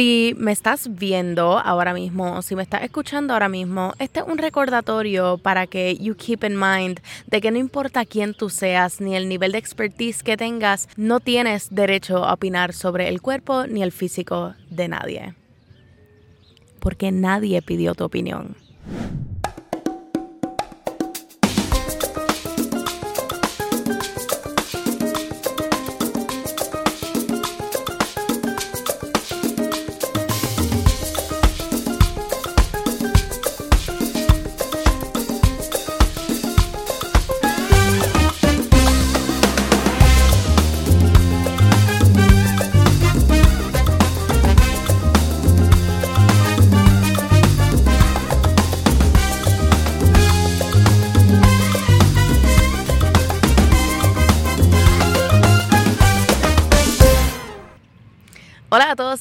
Si me estás viendo ahora mismo si me estás escuchando ahora mismo, este es un recordatorio para que you keep in mind de que no importa quién tú seas ni el nivel de expertise que tengas, no tienes derecho a opinar sobre el cuerpo ni el físico de nadie. Porque nadie pidió tu opinión.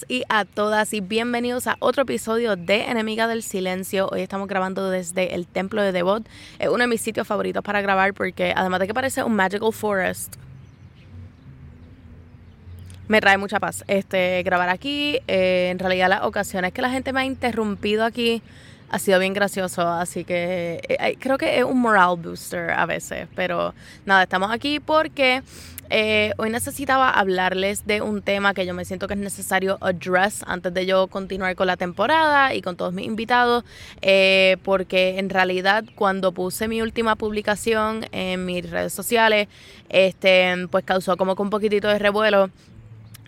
Y a todas y bienvenidos a otro episodio de Enemiga del Silencio. Hoy estamos grabando desde el Templo de Devot. Es uno de mis sitios favoritos para grabar porque además de que parece un magical forest, me trae mucha paz este grabar aquí. Eh, en realidad las ocasiones que la gente me ha interrumpido aquí ha sido bien gracioso, así que eh, creo que es un moral booster a veces, pero nada, estamos aquí porque eh, hoy necesitaba hablarles de un tema que yo me siento que es necesario address antes de yo continuar con la temporada y con todos mis invitados, eh, porque en realidad cuando puse mi última publicación en mis redes sociales, este, pues causó como que un poquitito de revuelo.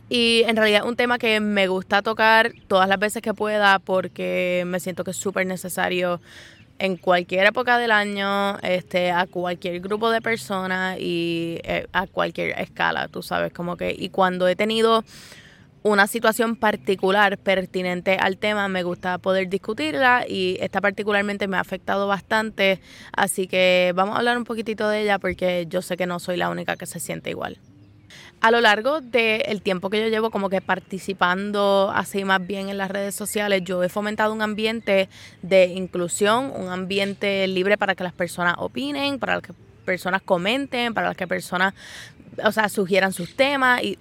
Y en realidad un tema que me gusta tocar todas las veces que pueda porque me siento que es súper necesario en cualquier época del año, este, a cualquier grupo de personas y eh, a cualquier escala, tú sabes, como que, y cuando he tenido una situación particular pertinente al tema, me gusta poder discutirla y esta particularmente me ha afectado bastante, así que vamos a hablar un poquitito de ella porque yo sé que no soy la única que se siente igual a lo largo del tiempo que yo llevo como que participando así más bien en las redes sociales, yo he fomentado un ambiente de inclusión, un ambiente libre para que las personas opinen, para que personas comenten, para que las personas, o sea, sugieran sus temas y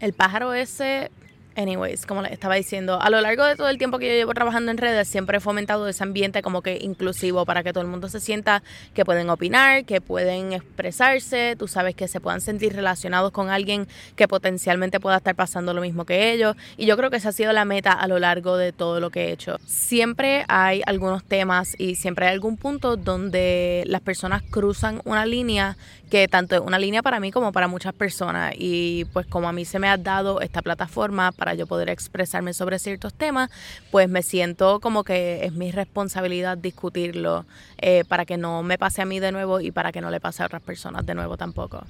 el pájaro ese Anyways, como les estaba diciendo, a lo largo de todo el tiempo que yo llevo trabajando en redes, siempre he fomentado ese ambiente como que inclusivo para que todo el mundo se sienta que pueden opinar, que pueden expresarse, tú sabes que se puedan sentir relacionados con alguien que potencialmente pueda estar pasando lo mismo que ellos. Y yo creo que esa ha sido la meta a lo largo de todo lo que he hecho. Siempre hay algunos temas y siempre hay algún punto donde las personas cruzan una línea que tanto es una línea para mí como para muchas personas. Y pues como a mí se me ha dado esta plataforma para yo poder expresarme sobre ciertos temas, pues me siento como que es mi responsabilidad discutirlo eh, para que no me pase a mí de nuevo y para que no le pase a otras personas de nuevo tampoco.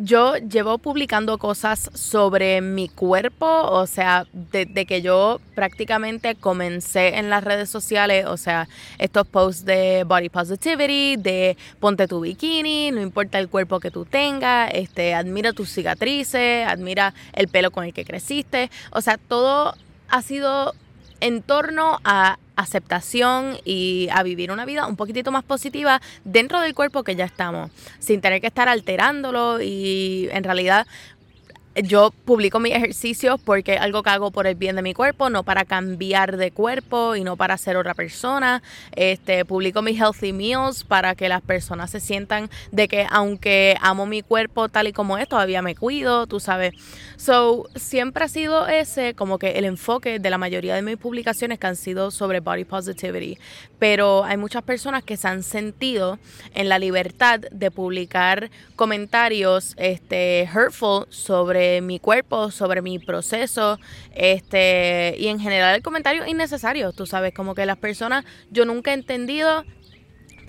Yo llevo publicando cosas sobre mi cuerpo, o sea, desde que yo prácticamente comencé en las redes sociales, o sea, estos posts de body positivity, de ponte tu bikini, no importa el cuerpo que tú tengas, este, admira tus cicatrices, admira el pelo con el que creciste, o sea, todo ha sido en torno a aceptación y a vivir una vida un poquitito más positiva dentro del cuerpo que ya estamos, sin tener que estar alterándolo y en realidad yo publico mis ejercicios porque es algo que hago por el bien de mi cuerpo, no para cambiar de cuerpo y no para ser otra persona. Este, publico mis healthy meals para que las personas se sientan de que aunque amo mi cuerpo tal y como es, todavía me cuido, tú sabes. So, siempre ha sido ese como que el enfoque de la mayoría de mis publicaciones que han sido sobre body positivity. Pero hay muchas personas que se han sentido en la libertad de publicar comentarios este, hurtful sobre mi cuerpo, sobre mi proceso, este, y en general el comentario innecesario, tú sabes, como que las personas, yo nunca he entendido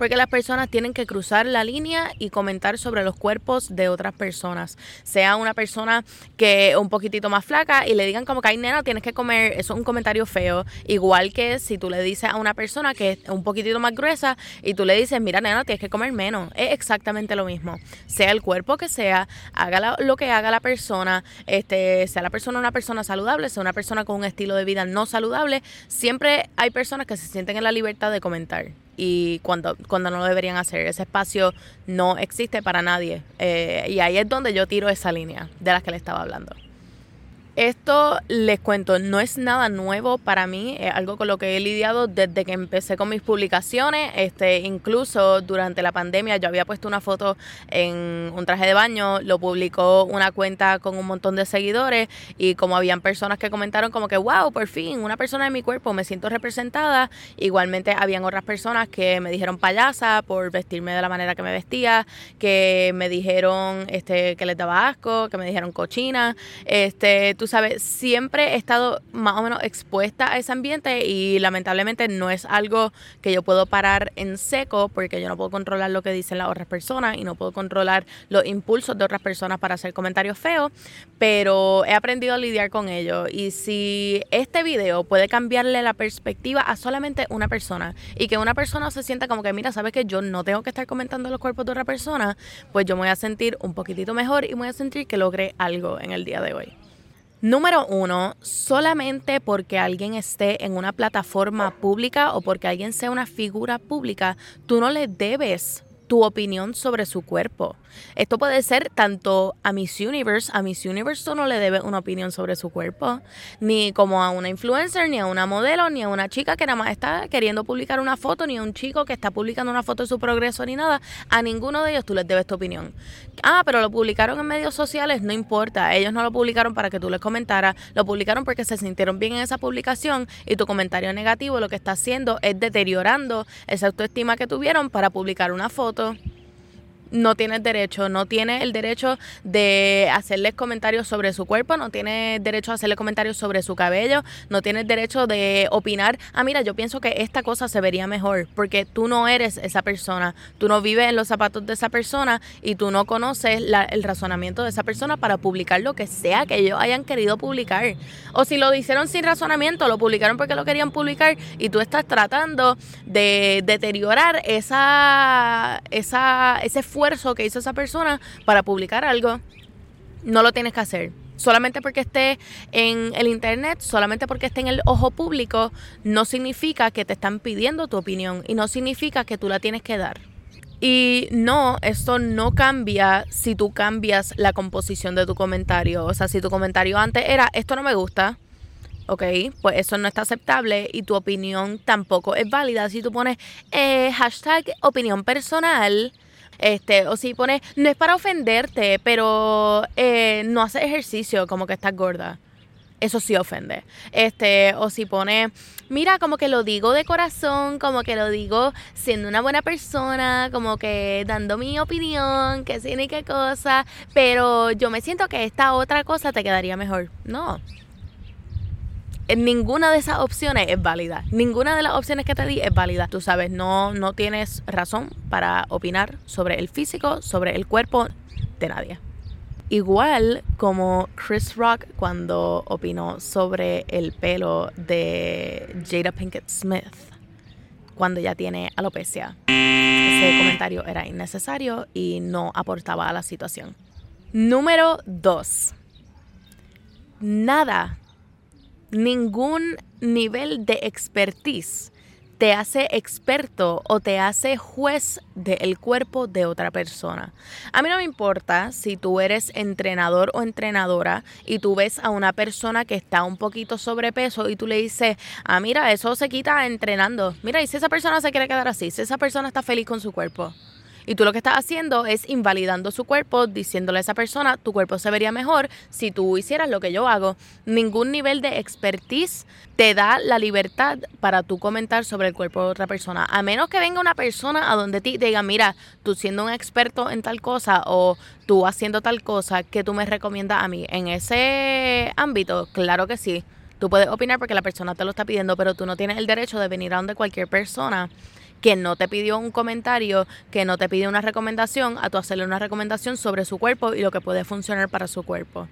porque las personas tienen que cruzar la línea y comentar sobre los cuerpos de otras personas. Sea una persona que un poquitito más flaca y le digan como que, ay, nena, tienes que comer, eso es un comentario feo. Igual que si tú le dices a una persona que es un poquitito más gruesa y tú le dices, mira, nena, tienes que comer menos. Es exactamente lo mismo. Sea el cuerpo que sea, haga lo que haga la persona, este, sea la persona una persona saludable, sea una persona con un estilo de vida no saludable, siempre hay personas que se sienten en la libertad de comentar y cuando, cuando no lo deberían hacer. Ese espacio no existe para nadie. Eh, y ahí es donde yo tiro esa línea de la que le estaba hablando. Esto les cuento, no es nada nuevo para mí, es algo con lo que he lidiado desde que empecé con mis publicaciones. Este, incluso durante la pandemia yo había puesto una foto en un traje de baño, lo publicó una cuenta con un montón de seguidores y como habían personas que comentaron como que wow, por fin, una persona de mi cuerpo, me siento representada. Igualmente habían otras personas que me dijeron payasa por vestirme de la manera que me vestía, que me dijeron este que les daba asco, que me dijeron cochina, este tú sabes, siempre he estado más o menos expuesta a ese ambiente y lamentablemente no es algo que yo puedo parar en seco porque yo no puedo controlar lo que dicen las otras personas y no puedo controlar los impulsos de otras personas para hacer comentarios feos, pero he aprendido a lidiar con ello y si este video puede cambiarle la perspectiva a solamente una persona y que una persona se sienta como que, mira, sabes que yo no tengo que estar comentando los cuerpos de otra persona, pues yo me voy a sentir un poquitito mejor y me voy a sentir que logré algo en el día de hoy. Número uno, solamente porque alguien esté en una plataforma pública o porque alguien sea una figura pública, tú no le debes tu opinión sobre su cuerpo. Esto puede ser tanto a Miss Universe, a Miss Universe tú no le debes una opinión sobre su cuerpo, ni como a una influencer, ni a una modelo, ni a una chica que nada más está queriendo publicar una foto, ni a un chico que está publicando una foto de su progreso, ni nada. A ninguno de ellos tú les debes tu opinión. Ah, pero lo publicaron en medios sociales, no importa. Ellos no lo publicaron para que tú les comentaras, lo publicaron porque se sintieron bien en esa publicación y tu comentario negativo lo que está haciendo es deteriorando esa autoestima que tuvieron para publicar una foto pronto no tienes derecho, no tiene el derecho de hacerles comentarios sobre su cuerpo, no tiene derecho a hacerle comentarios sobre su cabello, no tienes derecho de opinar, ah, mira, yo pienso que esta cosa se vería mejor, porque tú no eres esa persona, tú no vives en los zapatos de esa persona y tú no conoces el razonamiento de esa persona para publicar lo que sea que ellos hayan querido publicar. O si lo hicieron sin razonamiento, lo publicaron porque lo querían publicar y tú estás tratando de deteriorar esa, esa, ese que hizo esa persona para publicar algo, no lo tienes que hacer. Solamente porque esté en el internet, solamente porque esté en el ojo público, no significa que te están pidiendo tu opinión y no significa que tú la tienes que dar. Y no, esto no cambia si tú cambias la composición de tu comentario. O sea, si tu comentario antes era, esto no me gusta, ok, pues eso no está aceptable y tu opinión tampoco es válida. Si tú pones eh, hashtag opinión personal, este, o si pones, no es para ofenderte, pero eh, no haces ejercicio, como que estás gorda eso sí ofende. Este, o si pone, mira, como que lo digo de corazón, como que lo digo siendo una buena persona, como que dando mi opinión, que sí ni qué cosa, pero yo me siento que esta otra cosa te quedaría mejor. No. Ninguna de esas opciones es válida. Ninguna de las opciones que te di es válida. Tú sabes, no, no tienes razón para opinar sobre el físico, sobre el cuerpo de nadie. Igual como Chris Rock cuando opinó sobre el pelo de Jada Pinkett Smith cuando ya tiene alopecia. Ese comentario era innecesario y no aportaba a la situación. Número 2. Nada, ningún nivel de expertise te hace experto o te hace juez del cuerpo de otra persona. A mí no me importa si tú eres entrenador o entrenadora y tú ves a una persona que está un poquito sobrepeso y tú le dices, ah, mira, eso se quita entrenando. Mira, y si esa persona se quiere quedar así, si esa persona está feliz con su cuerpo. Y tú lo que estás haciendo es invalidando su cuerpo, diciéndole a esa persona, tu cuerpo se vería mejor si tú hicieras lo que yo hago. Ningún nivel de expertise te da la libertad para tú comentar sobre el cuerpo de otra persona. A menos que venga una persona a donde ti te diga, mira, tú siendo un experto en tal cosa o tú haciendo tal cosa, que tú me recomiendas a mí? En ese ámbito, claro que sí. Tú puedes opinar porque la persona te lo está pidiendo, pero tú no tienes el derecho de venir a donde cualquier persona que no te pidió un comentario, que no te pidió una recomendación, a tú hacerle una recomendación sobre su cuerpo y lo que puede funcionar para su cuerpo.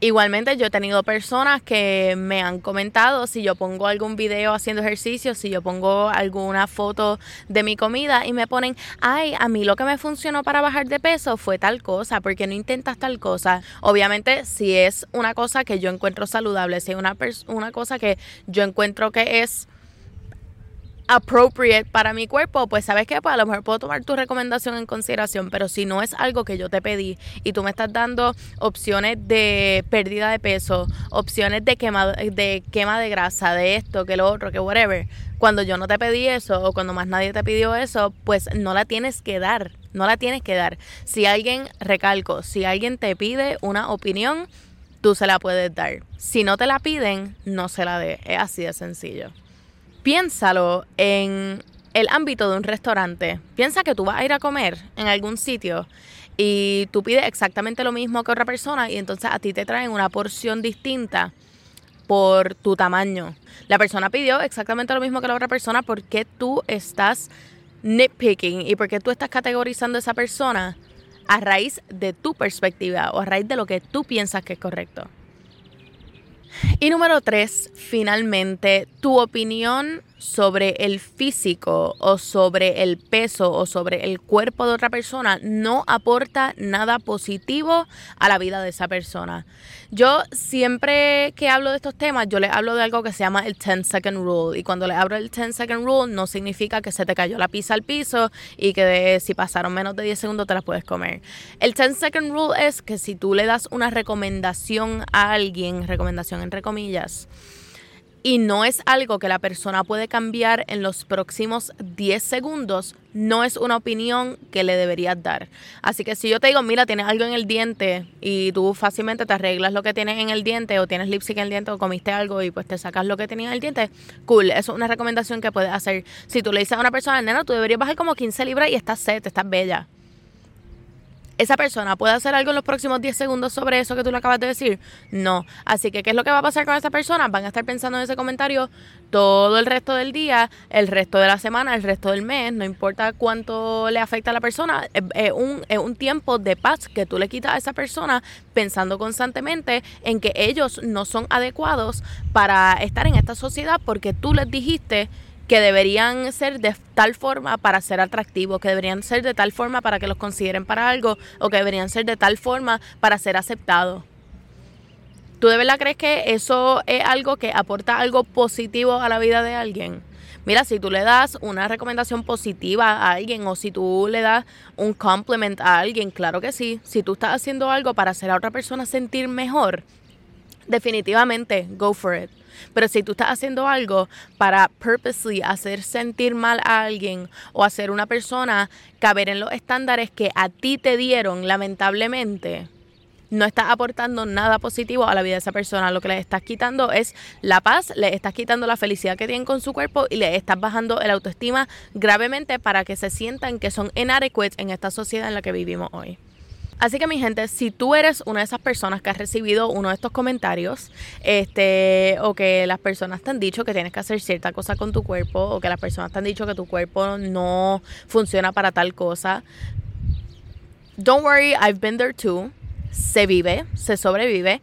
Igualmente yo he tenido personas que me han comentado si yo pongo algún video haciendo ejercicio, si yo pongo alguna foto de mi comida y me ponen, ay, a mí lo que me funcionó para bajar de peso fue tal cosa, porque no intentas tal cosa? Obviamente si es una cosa que yo encuentro saludable, si es una, una cosa que yo encuentro que es appropriate para mi cuerpo, pues sabes que pues a lo mejor puedo tomar tu recomendación en consideración, pero si no es algo que yo te pedí y tú me estás dando opciones de pérdida de peso, opciones de quema de quema de grasa, de esto, que lo otro, que whatever, cuando yo no te pedí eso o cuando más nadie te pidió eso, pues no la tienes que dar, no la tienes que dar. Si alguien recalco, si alguien te pide una opinión, tú se la puedes dar. Si no te la piden, no se la dé. Es así de sencillo piénsalo en el ámbito de un restaurante. Piensa que tú vas a ir a comer en algún sitio y tú pides exactamente lo mismo que otra persona y entonces a ti te traen una porción distinta por tu tamaño. La persona pidió exactamente lo mismo que la otra persona porque tú estás nitpicking y porque tú estás categorizando a esa persona a raíz de tu perspectiva o a raíz de lo que tú piensas que es correcto. Y número tres, finalmente, tu opinión sobre el físico o sobre el peso o sobre el cuerpo de otra persona no aporta nada positivo a la vida de esa persona. Yo siempre que hablo de estos temas, yo les hablo de algo que se llama el 10 second rule. Y cuando les hablo del 10 second rule, no significa que se te cayó la pizza al piso y que si pasaron menos de 10 segundos te las puedes comer. El 10 second rule es que si tú le das una recomendación a alguien, recomendación entre comillas, y no es algo que la persona puede cambiar en los próximos 10 segundos, no es una opinión que le deberías dar. Así que si yo te digo, mira, tienes algo en el diente y tú fácilmente te arreglas lo que tienes en el diente o tienes lipstick en el diente o comiste algo y pues te sacas lo que tenías en el diente, cool, eso es una recomendación que puedes hacer. Si tú le dices a una persona, nena, tú deberías bajar como 15 libras y estás set, estás bella ¿Esa persona puede hacer algo en los próximos 10 segundos sobre eso que tú le acabas de decir? No. Así que, ¿qué es lo que va a pasar con esa persona? Van a estar pensando en ese comentario todo el resto del día, el resto de la semana, el resto del mes, no importa cuánto le afecta a la persona, es, un, es un tiempo de paz que tú le quitas a esa persona pensando constantemente en que ellos no son adecuados para estar en esta sociedad porque tú les dijiste que deberían ser de tal forma para ser atractivos, que deberían ser de tal forma para que los consideren para algo o que deberían ser de tal forma para ser aceptados. ¿Tú de verdad crees que eso es algo que aporta algo positivo a la vida de alguien? Mira, si tú le das una recomendación positiva a alguien o si tú le das un compliment a alguien, claro que sí. Si tú estás haciendo algo para hacer a otra persona sentir mejor, definitivamente, go for it. Pero si tú estás haciendo algo para purposely hacer sentir mal a alguien o hacer una persona caber en los estándares que a ti te dieron, lamentablemente, no estás aportando nada positivo a la vida de esa persona. Lo que le estás quitando es la paz, le estás quitando la felicidad que tienen con su cuerpo y le estás bajando el autoestima gravemente para que se sientan que son inadecuados en esta sociedad en la que vivimos hoy. Así que mi gente, si tú eres una de esas personas que has recibido uno de estos comentarios, este, o que las personas te han dicho que tienes que hacer cierta cosa con tu cuerpo, o que las personas te han dicho que tu cuerpo no funciona para tal cosa, don't worry, I've been there too. Se vive, se sobrevive,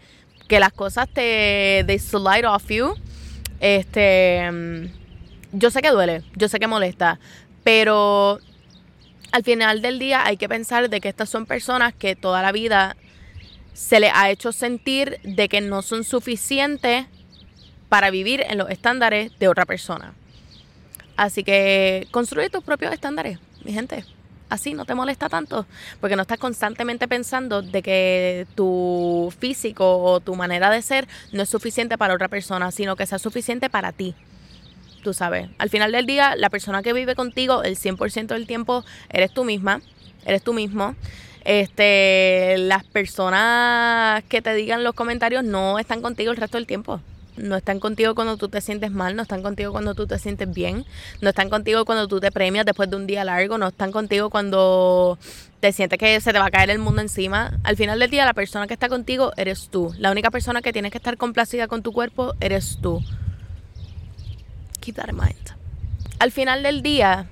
que las cosas te they slide off you. Este, yo sé que duele, yo sé que molesta, pero al final del día hay que pensar de que estas son personas que toda la vida se les ha hecho sentir de que no son suficientes para vivir en los estándares de otra persona. Así que construye tus propios estándares, mi gente. Así no te molesta tanto, porque no estás constantemente pensando de que tu físico o tu manera de ser no es suficiente para otra persona, sino que sea suficiente para ti tú sabes, al final del día, la persona que vive contigo el 100% del tiempo eres tú misma, eres tú mismo. Este, las personas que te digan los comentarios no están contigo el resto del tiempo. No están contigo cuando tú te sientes mal, no están contigo cuando tú te sientes bien, no están contigo cuando tú te premias después de un día largo, no están contigo cuando te sientes que se te va a caer el mundo encima. Al final del día, la persona que está contigo eres tú. La única persona que tienes que estar complacida con tu cuerpo eres tú Al final del día,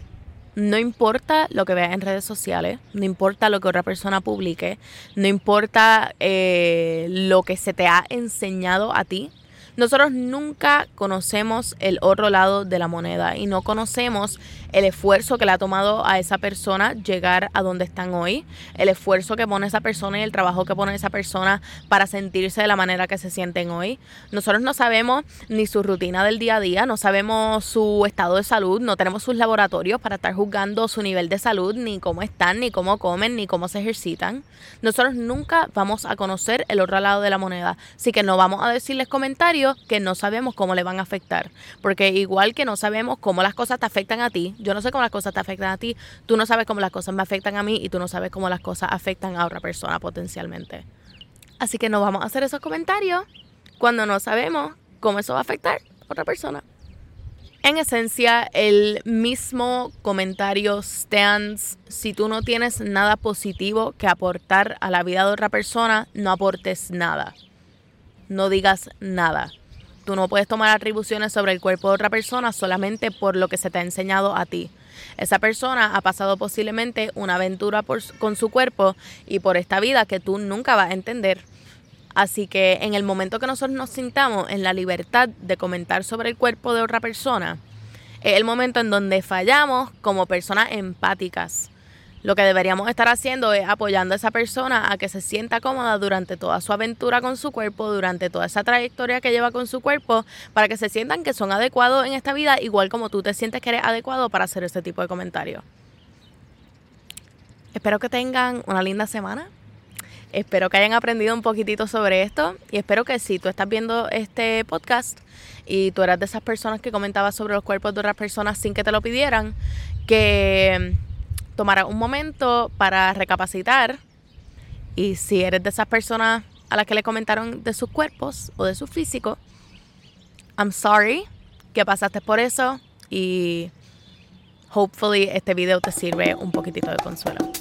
no importa lo que veas en redes sociales, no importa lo que otra persona publique, no importa eh, lo que se te ha enseñado a ti, Nosotros nunca conocemos el otro lado de la moneda y no conocemos el esfuerzo que le ha tomado a esa persona llegar a donde están hoy, el esfuerzo que pone esa persona y el trabajo que pone esa persona para sentirse de la manera que se sienten hoy. Nosotros no sabemos ni su rutina del día a día, no sabemos su estado de salud, no tenemos sus laboratorios para estar juzgando su nivel de salud, ni cómo están, ni cómo comen, ni cómo se ejercitan. Nosotros nunca vamos a conocer el otro lado de la moneda, así que no vamos a decirles comentarios que no sabemos cómo le van a afectar. Porque igual que no sabemos cómo las cosas te afectan a ti, yo no sé cómo las cosas te afectan a ti, tú no sabes cómo las cosas me afectan a mí y tú no sabes cómo las cosas afectan a otra persona potencialmente. Así que no vamos a hacer esos comentarios cuando no sabemos cómo eso va a afectar a otra persona. En esencia, el mismo comentario stands. Si tú no tienes nada positivo que aportar a la vida de otra persona, no aportes nada no digas nada. Tú no puedes tomar atribuciones sobre el cuerpo de otra persona solamente por lo que se te ha enseñado a ti. Esa persona ha pasado posiblemente una aventura con su cuerpo y por esta vida que tú nunca vas a entender. Así que en el momento que nosotros nos sintamos en la libertad de comentar sobre el cuerpo de otra persona, es el momento en donde fallamos como personas empáticas. Lo que deberíamos estar haciendo es apoyando a esa persona a que se sienta cómoda durante toda su aventura con su cuerpo, durante toda esa trayectoria que lleva con su cuerpo, para que se sientan que son adecuados en esta vida, igual como tú te sientes que eres adecuado para hacer este tipo de comentarios. Espero que tengan una linda semana. Espero que hayan aprendido un poquitito sobre esto y espero que si tú estás viendo este podcast y tú eras de esas personas que comentabas sobre los cuerpos de otras personas sin que te lo pidieran, que tomar un momento para recapacitar y si eres de esas personas a las que le comentaron de sus cuerpos o de su físico, I'm sorry que pasaste por eso y hopefully este video te sirve un poquitito de consuelo.